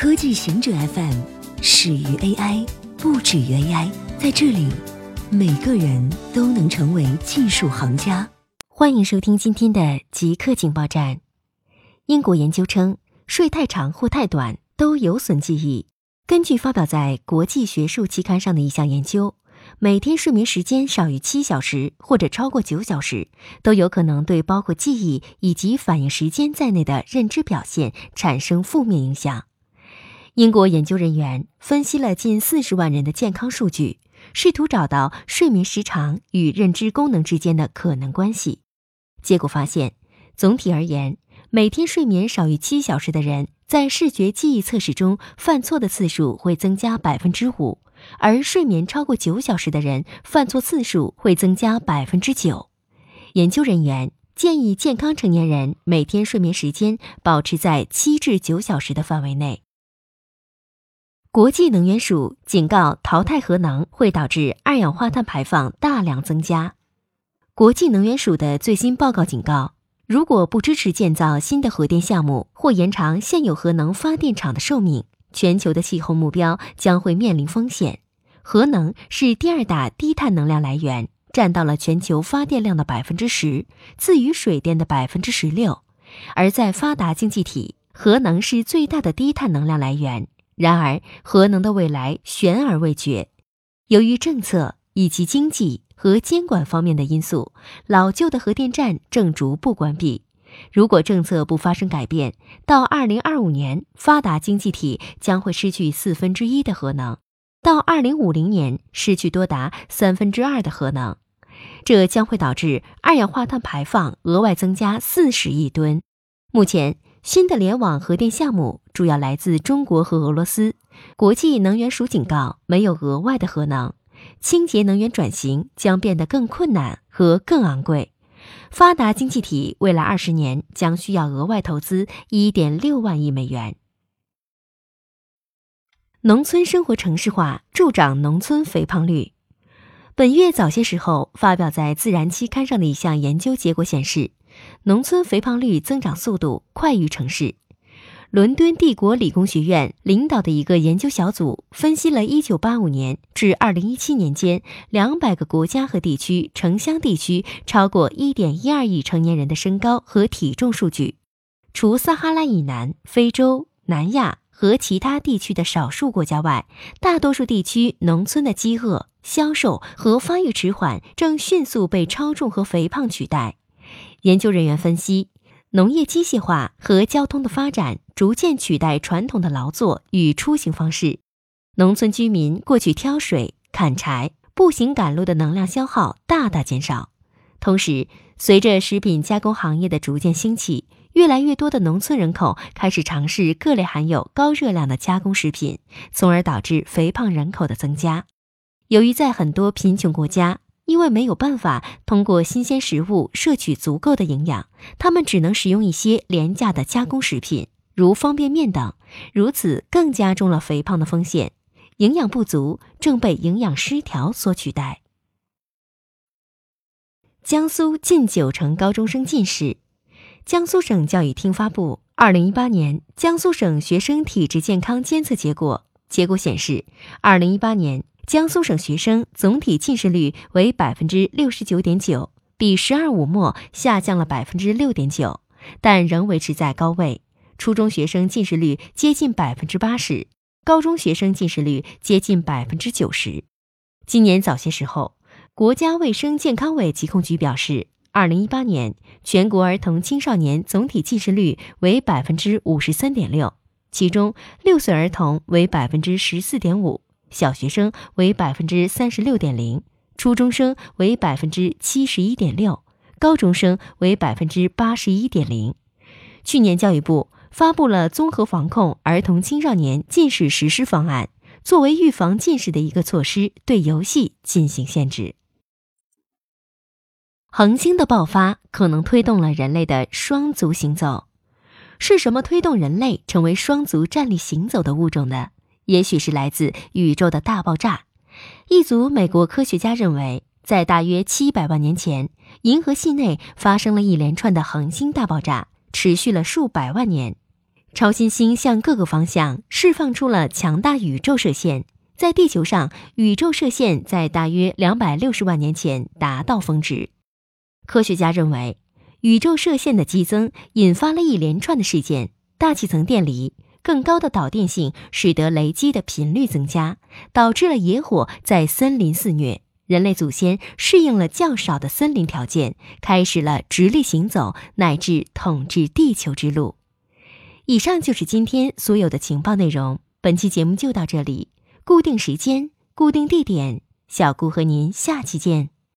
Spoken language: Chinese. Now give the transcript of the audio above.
科技行者 FM 始于 AI，不止于 AI。在这里，每个人都能成为技术行家。欢迎收听今天的极客情报站。英国研究称，睡太长或太短都有损记忆。根据发表在国际学术期刊上的一项研究。每天睡眠时间少于七小时或者超过九小时，都有可能对包括记忆以及反应时间在内的认知表现产生负面影响。英国研究人员分析了近四十万人的健康数据，试图找到睡眠时长与认知功能之间的可能关系。结果发现，总体而言，每天睡眠少于七小时的人，在视觉记忆测试中犯错的次数会增加百分之五。而睡眠超过九小时的人，犯错次数会增加百分之九。研究人员建议健康成年人每天睡眠时间保持在七至九小时的范围内。国际能源署警告，淘汰核能会导致二氧化碳排放大量增加。国际能源署的最新报告警告，如果不支持建造新的核电项目或延长现有核能发电厂的寿命，全球的气候目标将会面临风险。核能是第二大低碳能量来源，占到了全球发电量的百分之十，次于水电的百分之十六。而在发达经济体，核能是最大的低碳能量来源。然而，核能的未来悬而未决。由于政策以及经济和监管方面的因素，老旧的核电站正逐步关闭。如果政策不发生改变，到二零二五年，发达经济体将会失去四分之一的核能；到二零五零年，失去多达三分之二的核能。这将会导致二氧化碳排放额外增加四十亿吨。目前，新的联网核电项目主要来自中国和俄罗斯。国际能源署警告，没有额外的核能，清洁能源转型将变得更困难和更昂贵。发达经济体未来二十年将需要额外投资一点六万亿美元。农村生活城市化助长农村肥胖率。本月早些时候发表在《自然》期刊上的一项研究结果显示，农村肥胖率增长速度快于城市。伦敦帝国理工学院领导的一个研究小组分析了1985年至2017年间200个国家和地区城乡地区超过1.12亿成年人的身高和体重数据。除撒哈拉以南、非洲、南亚和其他地区的少数国家外，大多数地区农村的饥饿、消瘦和发育迟缓正迅速被超重和肥胖取代。研究人员分析。农业机械化和交通的发展逐渐取代传统的劳作与出行方式，农村居民过去挑水、砍柴、步行赶路的能量消耗大大减少。同时，随着食品加工行业的逐渐兴起，越来越多的农村人口开始尝试各类含有高热量的加工食品，从而导致肥胖人口的增加。由于在很多贫穷国家，因为没有办法通过新鲜食物摄取足够的营养，他们只能使用一些廉价的加工食品，如方便面等，如此更加重了肥胖的风险。营养不足正被营养失调所取代。江苏近九成高中生近视。江苏省教育厅发布二零一八年江苏省学生体质健康监测结果，结果显示，二零一八年。江苏省学生总体近视率为百分之六十九点九，比“十二五”末下降了百分之六点九，但仍维持在高位。初中学生近视率接近百分之八十，高中学生近视率接近百分之九十。今年早些时候，国家卫生健康委疾控局表示，二零一八年全国儿童青少年总体近视率为百分之五十三点六，其中六岁儿童为百分之十四点五。小学生为百分之三十六点零，初中生为百分之七十一点六，高中生为百分之八十一点零。去年，教育部发布了综合防控儿童青少年近视实施方案，作为预防近视的一个措施，对游戏进行限制。恒星的爆发可能推动了人类的双足行走，是什么推动人类成为双足站立行走的物种呢？也许是来自宇宙的大爆炸。一组美国科学家认为，在大约七百万年前，银河系内发生了一连串的恒星大爆炸，持续了数百万年。超新星向各个方向释放出了强大宇宙射线，在地球上，宇宙射线在大约两百六十万年前达到峰值。科学家认为，宇宙射线的激增引发了一连串的事件：大气层电离、更高的导电性，使得雷击的频率增加，导致了野火在森林肆虐。人类祖先适应了较少的森林条件，开始了直立行走乃至统治地球之路。以上就是今天所有的情报内容。本期节目就到这里，固定时间，固定地点，小顾和您下期见。